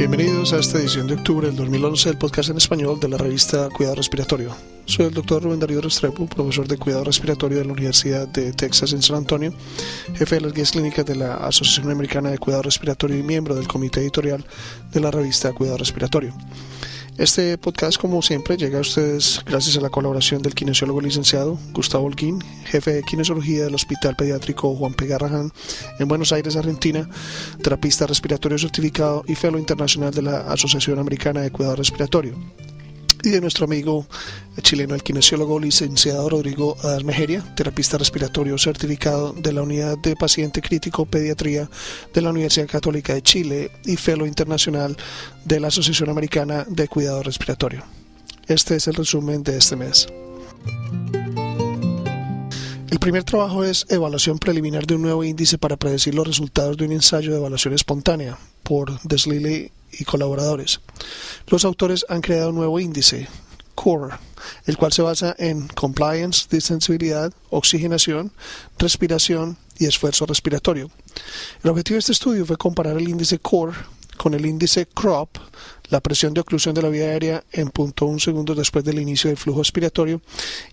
Bienvenidos a esta edición de octubre del 2011 del podcast en español de la revista Cuidado Respiratorio. Soy el doctor Rubén Darío Restrepo, profesor de Cuidado Respiratorio de la Universidad de Texas en San Antonio, jefe de las guías clínicas de la Asociación Americana de Cuidado Respiratorio y miembro del comité editorial de la revista Cuidado Respiratorio. Este podcast, como siempre, llega a ustedes gracias a la colaboración del kinesiólogo licenciado Gustavo Holguín, jefe de kinesiología del Hospital Pediátrico Juan P. Garrahan en Buenos Aires, Argentina, terapista respiratorio certificado y fellow internacional de la Asociación Americana de Cuidado Respiratorio y de nuestro amigo chileno, el kinesiólogo licenciado Rodrigo Mejeria, terapista respiratorio certificado de la Unidad de Paciente Crítico Pediatría de la Universidad Católica de Chile y fellow internacional de la Asociación Americana de Cuidado Respiratorio. Este es el resumen de este mes. Primer trabajo es evaluación preliminar de un nuevo índice para predecir los resultados de un ensayo de evaluación espontánea por Deslille y colaboradores. Los autores han creado un nuevo índice, CORE, el cual se basa en compliance, distensibilidad, oxigenación, respiración y esfuerzo respiratorio. El objetivo de este estudio fue comparar el índice CORE con el índice CROP, la presión de oclusión de la vía aérea en punto un segundo después del inicio del flujo respiratorio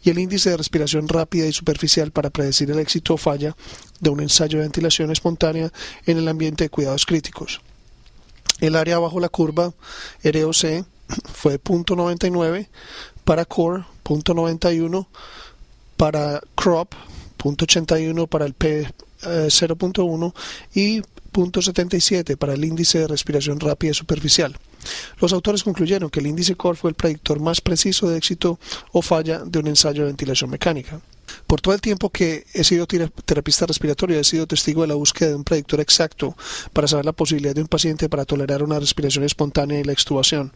y el índice de respiración rápida y superficial para predecir el éxito o falla de un ensayo de ventilación espontánea en el ambiente de cuidados críticos. El área bajo la curva ROC fue .99 para core, .91 para crop, .81 para el P 0.1 eh, y .77 para el índice de respiración rápida superficial. Los autores concluyeron que el índice CORE fue el predictor más preciso de éxito o falla de un ensayo de ventilación mecánica. Por todo el tiempo que he sido terapista respiratorio, he sido testigo de la búsqueda de un predictor exacto para saber la posibilidad de un paciente para tolerar una respiración espontánea y la extubación.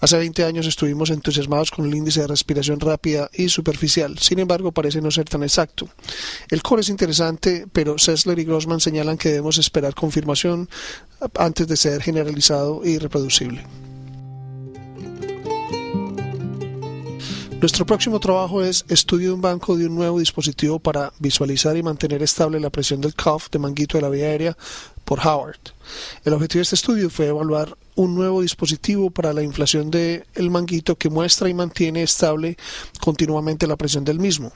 Hace 20 años estuvimos entusiasmados con el índice de respiración rápida y superficial, sin embargo parece no ser tan exacto. El core es interesante, pero Sessler y Grossman señalan que debemos esperar confirmación antes de ser generalizado y reproducible. Nuestro próximo trabajo es estudio de un banco de un nuevo dispositivo para visualizar y mantener estable la presión del cuff de manguito de la vía aérea por Howard. El objetivo de este estudio fue evaluar un nuevo dispositivo para la inflación del manguito que muestra y mantiene estable continuamente la presión del mismo.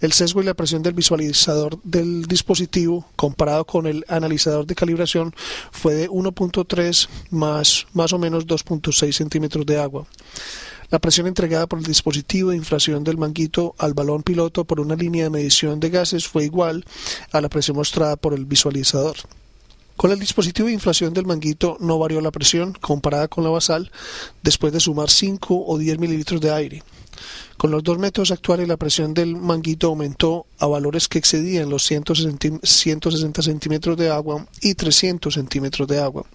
El sesgo y la presión del visualizador del dispositivo comparado con el analizador de calibración fue de 1.3 más más o menos 2.6 centímetros de agua. La presión entregada por el dispositivo de inflación del manguito al balón piloto por una línea de medición de gases fue igual a la presión mostrada por el visualizador. Con el dispositivo de inflación del manguito no varió la presión comparada con la basal después de sumar 5 o 10 mililitros de aire. Con los dos métodos actuales la presión del manguito aumentó a valores que excedían los 160 centímetros de agua y 300 centímetros de agua.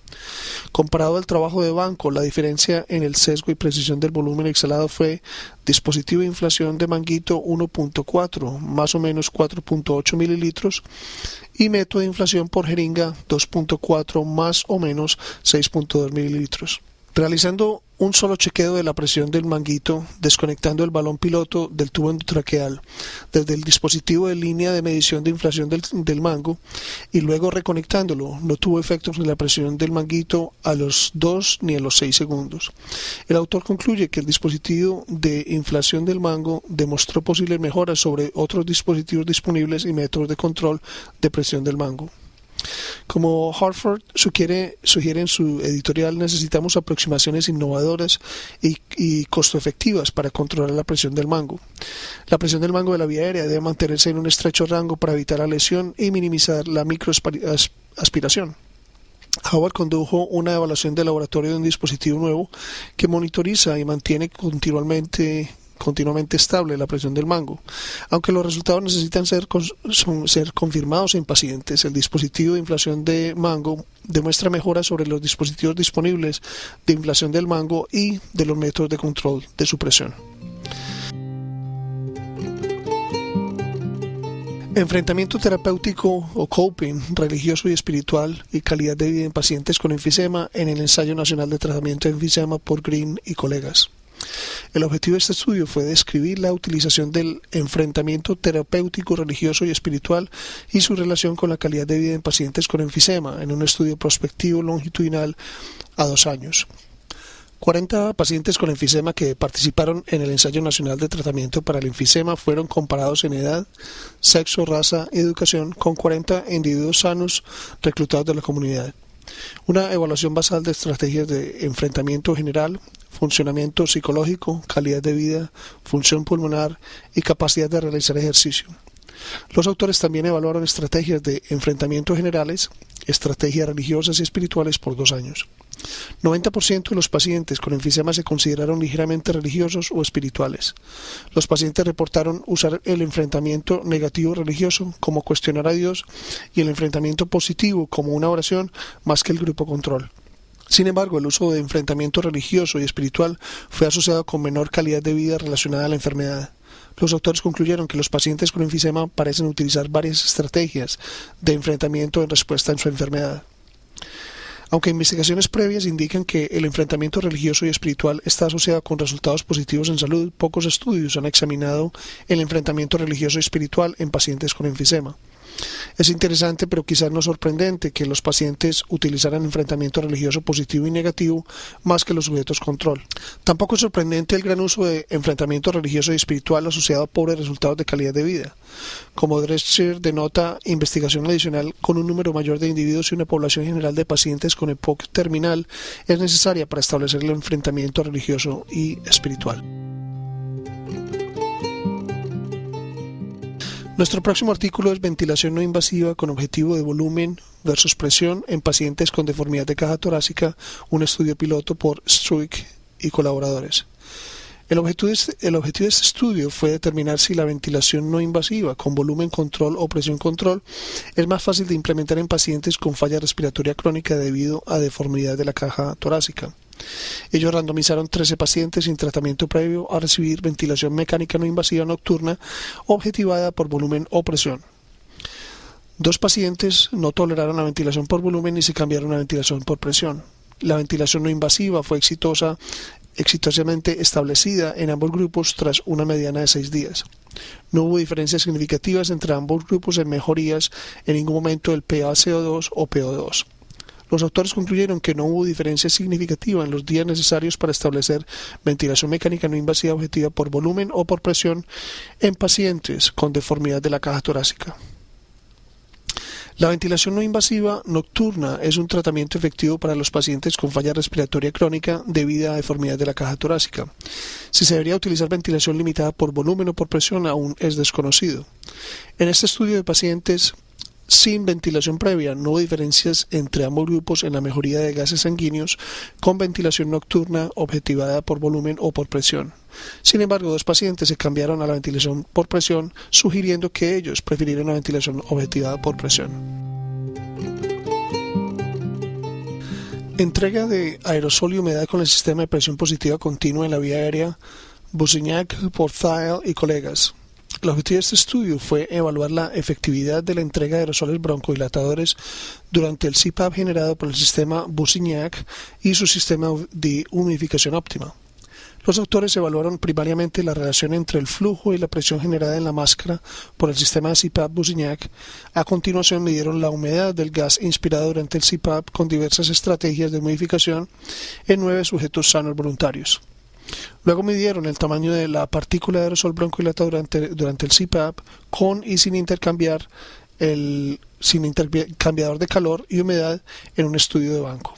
Comparado al trabajo de banco, la diferencia en el sesgo y precisión del volumen exhalado fue dispositivo de inflación de manguito 1.4, más o menos 4.8 mililitros, y método de inflación por jeringa 2.4, más o menos 6.2 mililitros. Realizando un solo chequeo de la presión del manguito, desconectando el balón piloto del tubo endotraqueal desde el dispositivo de línea de medición de inflación del, del, mango y luego reconectándolo. No tuvo efectos en la presión del manguito a los 2 ni a los 6 segundos. El autor concluye que el dispositivo de inflación del mango demostró posibles mejoras sobre otros dispositivos disponibles y métodos de control de presión del mango. Como sugiere, sugiere en su editorial, necesitamos aproximaciones innovadoras y, y costo efectivas para controlar la presión del mango. La presión del mango de la vía aérea debe mantenerse en un estrecho rango para evitar la lesión y minimizar la microaspiración. Howard condujo una evaluación de laboratorio de un dispositivo nuevo que monitoriza y mantiene continuamente continuamente estable la presión del mango. Aunque los resultados necesitan ser, ser confirmados en pacientes, el dispositivo de inflación de mango demuestra mejoras sobre los dispositivos disponibles de inflación del mango y de los métodos de control de su presión. Enfrentamiento terapéutico o coping religioso y espiritual y calidad de vida en pacientes con enfisema en el ensayo nacional de tratamiento de enfisema por Green y colegas. El objetivo de este estudio fue describir la utilización del enfrentamiento terapéutico, religioso y espiritual y su relación con la calidad de vida en pacientes con enfisema en un estudio prospectivo longitudinal a dos años. 40 pacientes con enfisema que participaron en el ensayo nacional de tratamiento para el enfisema fueron comparados en edad, sexo, raza y educación con 40 individuos sanos reclutados de la comunidad. Una evaluación basal de estrategias de enfrentamiento general, funcionamiento psicológico, calidad de vida, función pulmonar y capacidad de realizar ejercicio. Los autores también evaluaron estrategias de enfrentamiento generales, estrategias religiosas y espirituales por dos años. 90% de los pacientes con enfisema se consideraron ligeramente religiosos o espirituales. Los pacientes reportaron usar el enfrentamiento negativo religioso como cuestionar a Dios y el enfrentamiento positivo como una oración más que el grupo control. Sin embargo, el uso de enfrentamiento religioso y espiritual fue asociado con menor calidad de vida relacionada a la enfermedad. Los doctores concluyeron que los pacientes con enfisema parecen utilizar varias estrategias de enfrentamiento en respuesta a su enfermedad. Aunque investigaciones previas indican que el enfrentamiento religioso y espiritual está asociado con resultados positivos en salud, pocos estudios han examinado el enfrentamiento religioso y espiritual en pacientes con enfisema. Es interesante, pero quizás no sorprendente, que los pacientes utilizaran enfrentamiento religioso positivo y negativo más que los sujetos control. Tampoco es sorprendente el gran uso de enfrentamiento religioso y espiritual asociado a pobres resultados de calidad de vida. Como Drescher denota, investigación adicional con un número mayor de individuos y una población general de pacientes con EPOC terminal es necesaria para establecer el enfrentamiento religioso y espiritual. Nuestro próximo artículo es ventilación no invasiva con objetivo de volumen versus presión en pacientes con deformidad de caja torácica, un estudio piloto por Struik y colaboradores. El objetivo, este, el objetivo de este estudio fue determinar si la ventilación no invasiva con volumen control o presión control es más fácil de implementar en pacientes con falla respiratoria crónica debido a deformidad de la caja torácica. Ellos randomizaron 13 pacientes sin tratamiento previo a recibir ventilación mecánica no invasiva nocturna objetivada por volumen o presión. Dos pacientes no toleraron la ventilación por volumen y se cambiaron a ventilación por presión. La ventilación no invasiva fue exitosa, exitosamente establecida en ambos grupos tras una mediana de seis días. No hubo diferencias significativas entre ambos grupos en mejorías en ningún momento del PaCO2 o PO2. Los autores concluyeron que no hubo diferencia significativa en los días necesarios para establecer ventilación mecánica no invasiva objetiva por volumen o por presión en pacientes con deformidad de la caja torácica. La ventilación no invasiva nocturna es un tratamiento efectivo para los pacientes con falla respiratoria crónica debido a deformidad de la caja torácica. Si se debería utilizar ventilación limitada por volumen o por presión aún es desconocido. En este estudio de pacientes sin ventilación previa. No hubo diferencias entre ambos grupos en la mejoría de gases sanguíneos con ventilación nocturna objetivada por volumen o por presión. Sin embargo, dos pacientes se cambiaron a la ventilación por presión, sugiriendo que ellos prefirieron la ventilación objetivada por presión. Entrega de aerosol y humedad con el sistema de presión positiva continua en la vía aérea Busignac, Porthile y colegas. El objetivo de este estudio fue evaluar la efectividad de la entrega de aerosoles broncodilatadores durante el CPAP generado por el sistema Busignac y su sistema de humidificación óptima. Los autores evaluaron primariamente la relación entre el flujo y la presión generada en la máscara por el sistema CPAP Busignac. A continuación midieron la humedad del gas inspirado durante el CPAP con diversas estrategias de humidificación en nueve sujetos sanos voluntarios. Luego midieron el tamaño de la partícula de aerosol broncodilatado durante, durante el CPAP con y sin intercambiar el sin intercambiador de calor y humedad en un estudio de banco.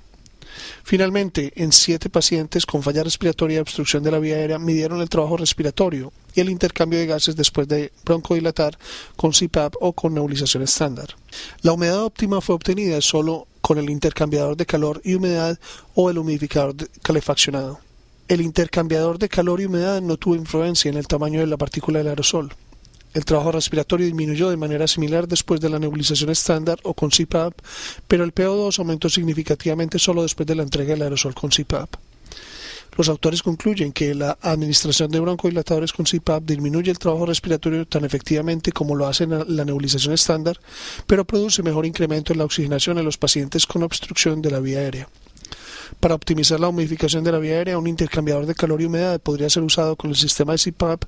Finalmente, en siete pacientes con falla respiratoria y obstrucción de la vía aérea midieron el trabajo respiratorio y el intercambio de gases después de broncodilatar con CPAP o con nebulización estándar. La humedad óptima fue obtenida solo con el intercambiador de calor y humedad o el humidificador calefaccionado. El intercambiador de calor y humedad no tuvo influencia en el tamaño de la partícula del aerosol. El trabajo respiratorio disminuyó de manera similar después de la nebulización estándar o con CPAP, pero el PO2 aumentó significativamente solo después de la entrega del aerosol con CPAP. Los autores concluyen que la administración de broncodilatadores con CPAP disminuye el trabajo respiratorio tan efectivamente como lo hace la nebulización estándar, pero produce mejor incremento en la oxigenación en los pacientes con obstrucción de la vía aérea. Para optimizar la humidificación de la vía aérea, un intercambiador de calor y humedad podría ser usado con el sistema de CPAP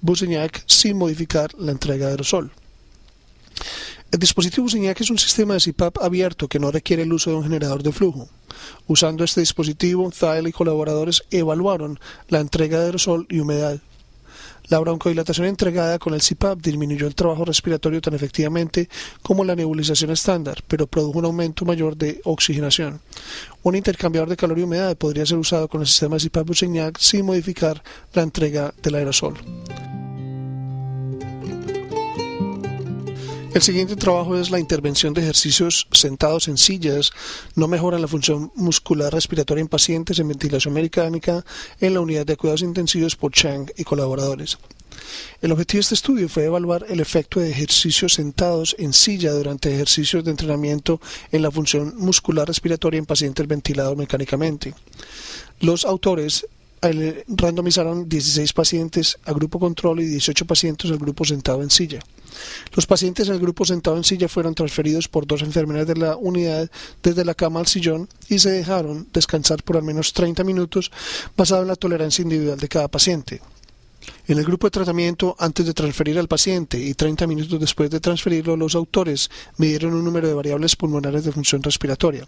Busignac sin modificar la entrega de aerosol. El dispositivo Busignac es un sistema de CPAP abierto que no requiere el uso de un generador de flujo. Usando este dispositivo, Thiel y colaboradores evaluaron la entrega de aerosol y humedad la broncodilatación entregada con el CPAP disminuyó el trabajo respiratorio tan efectivamente como la nebulización estándar, pero produjo un aumento mayor de oxigenación. Un intercambiador de calor y humedad podría ser usado con el sistema CPAP Busignac sin modificar la entrega del aerosol. El siguiente trabajo es la intervención de ejercicios sentados en sillas. No mejoran la función muscular respiratoria en pacientes en ventilación mecánica en la unidad de cuidados intensivos por Chang y colaboradores. El objetivo de este estudio fue evaluar el efecto de ejercicios sentados en silla durante ejercicios de entrenamiento en la función muscular respiratoria en pacientes ventilados mecánicamente. Los autores randomizaron 16 pacientes a grupo control y 18 pacientes al grupo sentado en silla. Los pacientes en el grupo sentado en silla fueron transferidos por dos enfermeras de la unidad desde la cama al sillón y se dejaron descansar por al menos 30 minutos basado en la tolerancia individual de cada paciente. En el grupo de tratamiento, antes de transferir al paciente y 30 minutos después de transferirlo, los autores midieron un número de variables pulmonares de función respiratoria.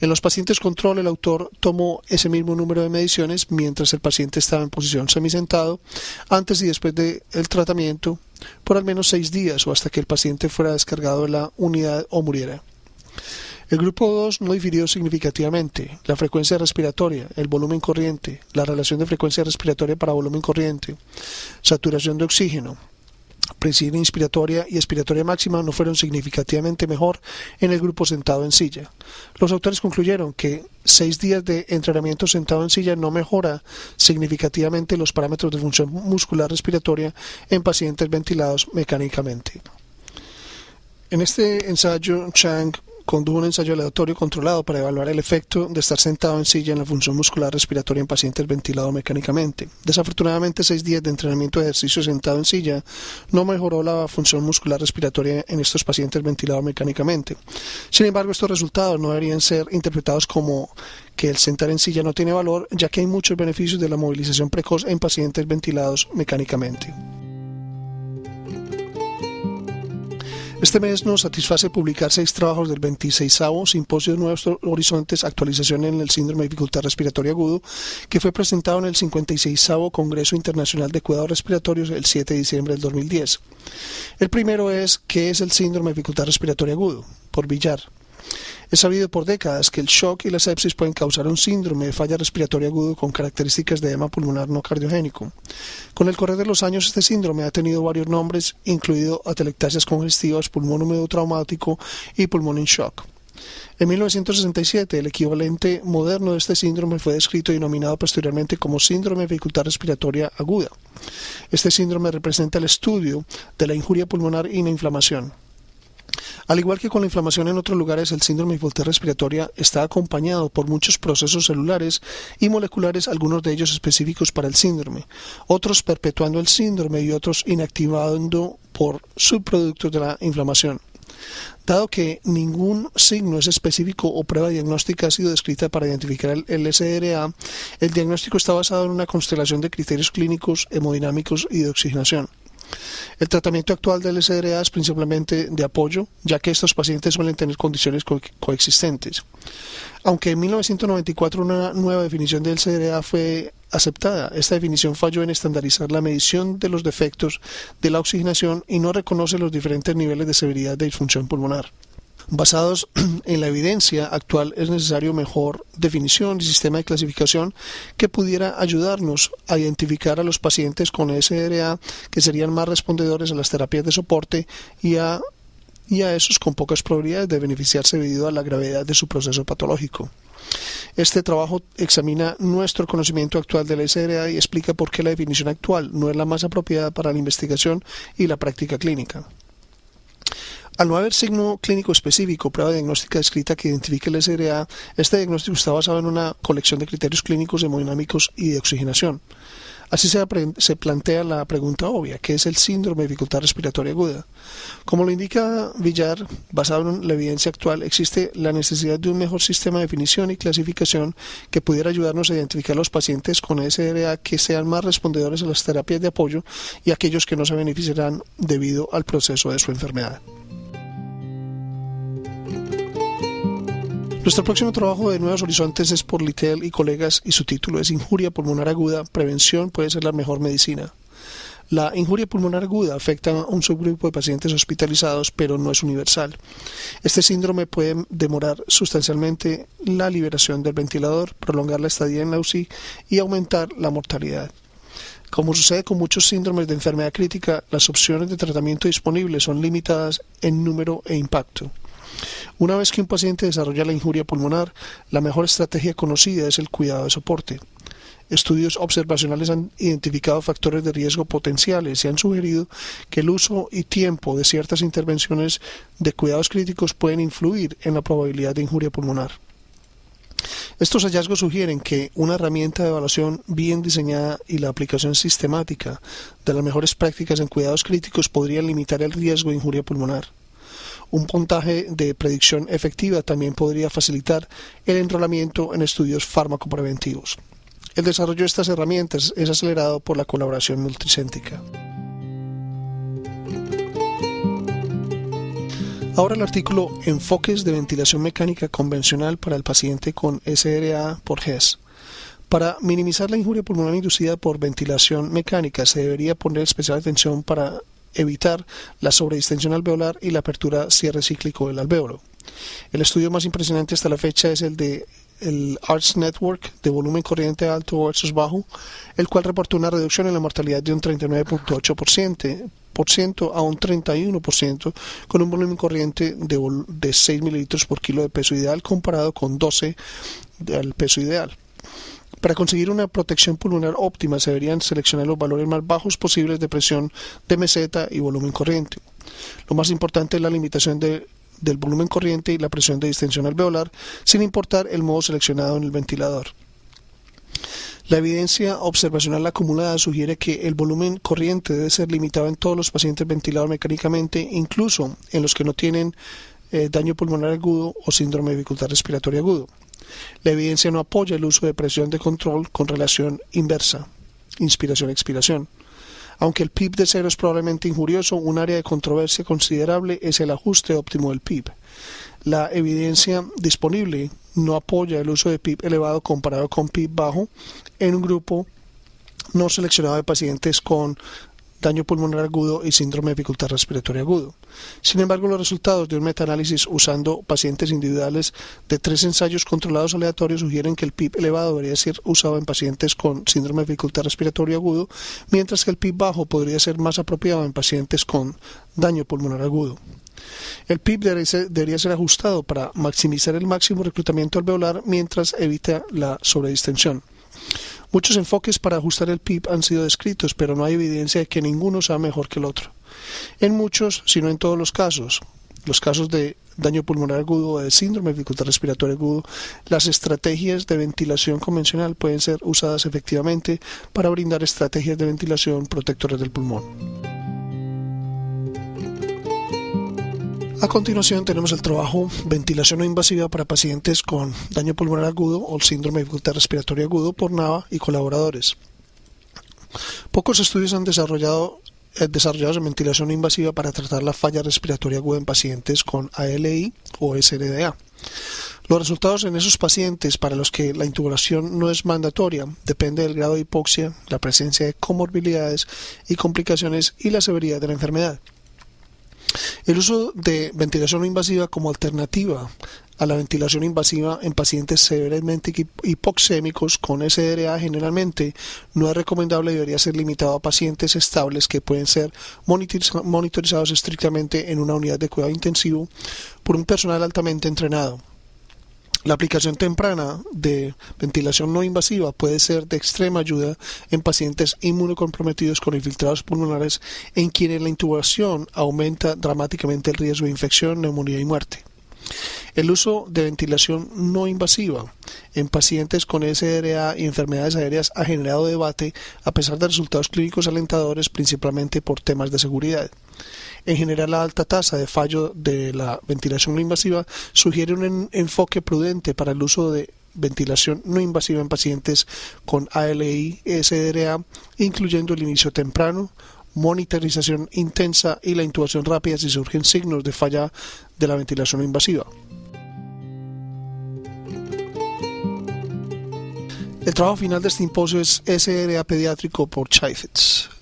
En los pacientes control, el autor tomó ese mismo número de mediciones mientras el paciente estaba en posición semisentado, antes y después del tratamiento, por al menos seis días o hasta que el paciente fuera descargado de la unidad o muriera. El grupo 2 no difirió significativamente. La frecuencia respiratoria, el volumen corriente, la relación de frecuencia respiratoria para volumen corriente, saturación de oxígeno, presión inspiratoria y expiratoria máxima no fueron significativamente mejor en el grupo sentado en silla. Los autores concluyeron que seis días de entrenamiento sentado en silla no mejora significativamente los parámetros de función muscular respiratoria en pacientes ventilados mecánicamente. En este ensayo, Chang condujo un ensayo aleatorio controlado para evaluar el efecto de estar sentado en silla en la función muscular respiratoria en pacientes ventilados mecánicamente. Desafortunadamente, seis días de entrenamiento de ejercicio sentado en silla no mejoró la función muscular respiratoria en estos pacientes ventilados mecánicamente. Sin embargo, estos resultados no deberían ser interpretados como que el sentar en silla no tiene valor, ya que hay muchos beneficios de la movilización precoz en pacientes ventilados mecánicamente. Este mes nos satisface publicar seis trabajos del 26 Simposio de Nuevos Horizontes, actualización en el síndrome de dificultad respiratoria agudo, que fue presentado en el 56 Congreso Internacional de Cuidados Respiratorios el 7 de diciembre del 2010. El primero es ¿qué es el síndrome de dificultad respiratoria agudo? Por Villar. Es sabido por décadas que el shock y la sepsis pueden causar un síndrome de falla respiratoria agudo con características de edema pulmonar no cardiogénico. Con el correr de los años, este síndrome ha tenido varios nombres, incluido atelectasias congestivas, pulmón húmedo traumático y pulmón en shock. En 1967, el equivalente moderno de este síndrome fue descrito y denominado posteriormente como síndrome de dificultad respiratoria aguda. Este síndrome representa el estudio de la injuria pulmonar y la inflamación. Al igual que con la inflamación en otros lugares, el síndrome de dificultad respiratoria está acompañado por muchos procesos celulares y moleculares, algunos de ellos específicos para el síndrome, otros perpetuando el síndrome y otros inactivando por subproductos de la inflamación. Dado que ningún signo es específico o prueba diagnóstica ha sido descrita para identificar el SDRA, el diagnóstico está basado en una constelación de criterios clínicos, hemodinámicos y de oxigenación. El tratamiento actual del SDRA es principalmente de apoyo, ya que estos pacientes suelen tener condiciones coexistentes. Aunque en 1994 una nueva definición del SDRA fue aceptada, esta definición falló en estandarizar la medición de los defectos de la oxigenación y no reconoce los diferentes niveles de severidad de disfunción pulmonar. Basados en la evidencia actual es necesario mejor definición y sistema de clasificación que pudiera ayudarnos a identificar a los pacientes con SDRA que serían más respondedores a las terapias de soporte y a, esos con pocas probabilidades de beneficiarse debido a la gravedad de su proceso patológico. Este trabajo examina nuestro conocimiento actual de la SDRA y explica por qué la definición actual no es la más apropiada para la investigación y la práctica clínica. Al no haber signo clínico específico, prueba diagnóstica escrita que identifique el SRA, este diagnóstico está basado en una colección de criterios clínicos hemodinámicos y de oxigenación. Así se, plantea la pregunta obvia, ¿qué es el síndrome de dificultad respiratoria aguda? Como lo indica Villar, basado en la evidencia actual, existe la necesidad de un mejor sistema de definición y clasificación que pudiera ayudarnos a identificar a los pacientes con SRA que sean más respondedores a las terapias de apoyo y aquellos que no se beneficiarán debido al proceso de su enfermedad. Nuestro próximo trabajo de Nuevos Horizontes es por Litel y colegas y su título es Injuria pulmonar aguda, prevención puede ser la mejor medicina. La injuria pulmonar aguda afecta a un subgrupo de pacientes hospitalizados, pero no es universal. Este síndrome puede demorar sustancialmente la liberación del ventilador, prolongar la estadía en la UCI y aumentar la mortalidad. Como sucede con muchos síndromes de enfermedad crítica, las opciones de tratamiento disponibles son limitadas en número e impacto. Una vez que un paciente desarrolla la injuria pulmonar, la mejor estrategia conocida es el cuidado de soporte. Estudios observacionales han identificado factores de riesgo potenciales y han sugerido que el uso y tiempo de ciertas intervenciones de cuidados críticos pueden influir en la probabilidad de injuria pulmonar. Estos hallazgos sugieren que una herramienta de evaluación bien diseñada y la aplicación sistemática de las mejores prácticas en cuidados críticos podrían limitar el riesgo de injuria pulmonar. Un puntaje de predicción efectiva también podría facilitar el enrolamiento en estudios farmacopreventivos. El desarrollo de estas herramientas es acelerado por la colaboración multicéntrica. Ahora el artículo Enfoques de ventilación mecánica convencional para el paciente con SRA por GES. Para minimizar la injuria pulmonar inducida por ventilación mecánica se debería poner especial atención para evitar la sobredistensión alveolar y la apertura cierre cíclico del alveolo. El estudio más impresionante hasta la fecha es el de el Arts Network de volumen corriente alto versus bajo, el cual reportó una reducción en la mortalidad de un 39.8% a un 31% con un volumen corriente de, de 6 mililitros por kilo de peso ideal comparado con 12 del peso ideal. Para conseguir una protección pulmonar óptima se deberían seleccionar los valores más bajos posibles de presión de meseta y volumen corriente. Lo más importante es la limitación del volumen corriente y la presión de distensión alveolar, sin importar el modo seleccionado en el ventilador. La evidencia observacional acumulada sugiere que el volumen corriente debe ser limitado en todos los pacientes ventilados mecánicamente, incluso en los que no tienen eh, daño pulmonar agudo o síndrome de dificultad respiratoria agudo. La evidencia no apoya el uso de presión de control con relación inversa, inspiración-expiración. Aunque el PIB de cero es probablemente injurioso, un área de controversia considerable es el ajuste óptimo del PIB. La evidencia disponible no apoya el uso de PIB elevado comparado con PIB bajo en un grupo no seleccionado de pacientes con daño pulmonar agudo y síndrome de dificultad respiratoria agudo. Sin embargo, los resultados de un metaanálisis usando pacientes individuales de tres ensayos controlados aleatorios sugieren que el PIB elevado debería ser usado en pacientes con síndrome de dificultad respiratoria agudo, mientras que el PIB bajo podría ser más apropiado en pacientes con daño pulmonar agudo. El PIB debería ser, ajustado para maximizar el máximo reclutamiento alveolar mientras evita la sobredistensión. Muchos enfoques para ajustar el PIB han sido descritos, pero no hay evidencia de que ninguno sea mejor que el otro. En muchos, si no en todos los casos, los casos de daño pulmonar agudo de síndrome de dificultad respiratoria agudo, las estrategias de ventilación convencional pueden ser usadas efectivamente para brindar estrategias de ventilación protectoras del pulmón. A continuación tenemos el trabajo ventilación no invasiva para pacientes con daño pulmonar agudo o síndrome de dificultad respiratoria agudo por NAVA y colaboradores. Pocos estudios han desarrollado eh, en ventilación invasiva para tratar la falla respiratoria aguda en pacientes con ALI o SRDA. Los resultados en esos pacientes para los que la intubación no es mandatoria depende del grado de hipoxia, la presencia de comorbilidades y complicaciones y la severidad de la enfermedad. El uso de ventilación no invasiva como alternativa a la ventilación invasiva en pacientes severamente hipoxémicos con SDRA generalmente no es recomendable y debería ser limitado a pacientes estables que pueden ser monitorizados estrictamente en una unidad de cuidado intensivo por un personal altamente entrenado. La aplicación temprana de ventilación no invasiva puede ser de extrema ayuda en pacientes inmunocomprometidos con infiltrados pulmonares en quienes la intubación aumenta dramáticamente el riesgo de infección, neumonía y muerte. El uso de ventilación no invasiva en pacientes con SRA y enfermedades aéreas ha generado debate a pesar de resultados clínicos alentadores principalmente por temas de seguridad. En general, la alta tasa de fallo de la ventilación no invasiva sugiere un enfoque prudente para el uso de ventilación no invasiva en pacientes con ALI SDRA, incluyendo el inicio temprano, monitorización intensa y la intubación rápida si surgen signos de falla de la ventilación no invasiva. El trabajo final de este simposio es SRA pediátrico por Chaifetz.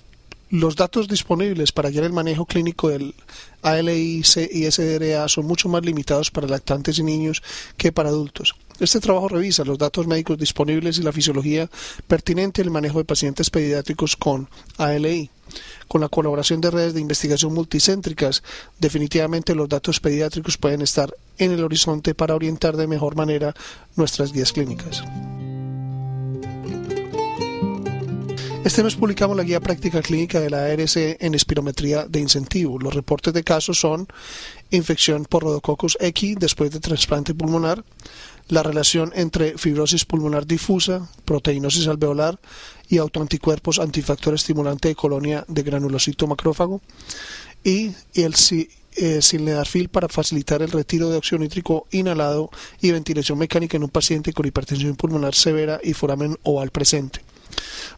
Los datos disponibles para guiar el manejo clínico del ALI y SDRA son mucho más limitados para lactantes y niños que para adultos. Este trabajo revisa los datos médicos disponibles y la fisiología pertinente al manejo de pacientes pediátricos con ALI. Con la colaboración de redes de investigación multicéntricas, definitivamente los datos pediátricos pueden estar en el horizonte para orientar de mejor manera nuestras guías clínicas. Este mes publicamos la guía práctica clínica de la ARS en espirometría de incentivo. Los reportes de casos son infección por Rhodococcus X después de trasplante pulmonar, la relación entre fibrosis pulmonar difusa, proteinosis alveolar y autoanticuerpos antifactor estimulante de colonia de granulocito macrófago y el eh, para facilitar el retiro de óxido nítrico inhalado y ventilación mecánica en un paciente con hipertensión pulmonar severa y foramen oval presente.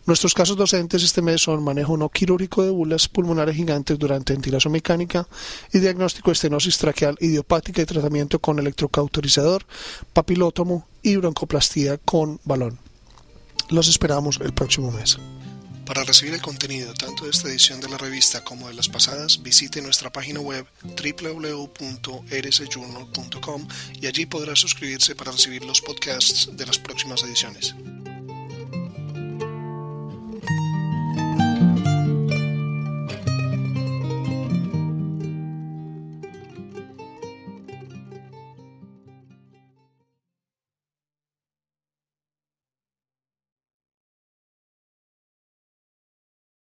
Nuestros casos docentes este mes son manejo no quirúrgico de bulas pulmonares gigantes durante ventilación mecánica y diagnóstico de estenosis traqueal idiopática y tratamiento con electrocauterizador, papilótomo y broncoplastía con balón. Los esperamos el próximo mes. Para recibir el contenido tanto de esta edición de la revista como de las pasadas, visite nuestra página web www.rsjournal.com y allí podrá suscribirse para recibir los podcasts de las próximas ediciones.